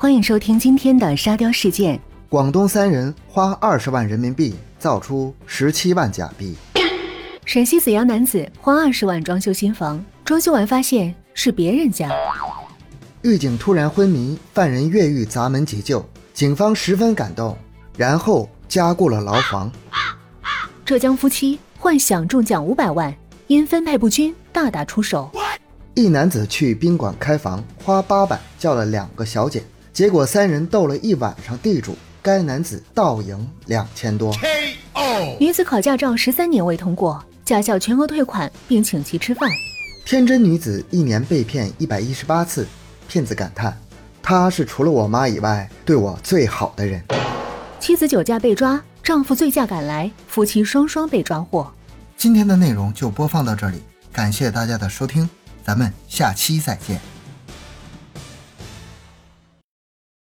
欢迎收听今天的沙雕事件。广东三人花二十万人民币造出十七万假币。陕西紫阳男子花二十万装修新房，装修完发现是别人家。狱警突然昏迷，犯人越狱砸门急救，警方十分感动，然后加固了牢房。浙江夫妻幻想中奖五百万，因分配不均大打出手。一男子去宾馆开房，花八百叫了两个小姐，结果三人斗了一晚上地主，该男子倒赢两千多。女子考驾照十三年未通过，驾校全额退款并请其吃饭。天真女子一年被骗一百一十八次，骗子感叹：“她是除了我妈以外对我最好的人。”妻子酒驾被抓，丈夫醉驾赶来，夫妻双双被抓获。今天的内容就播放到这里，感谢大家的收听。咱们下期再见。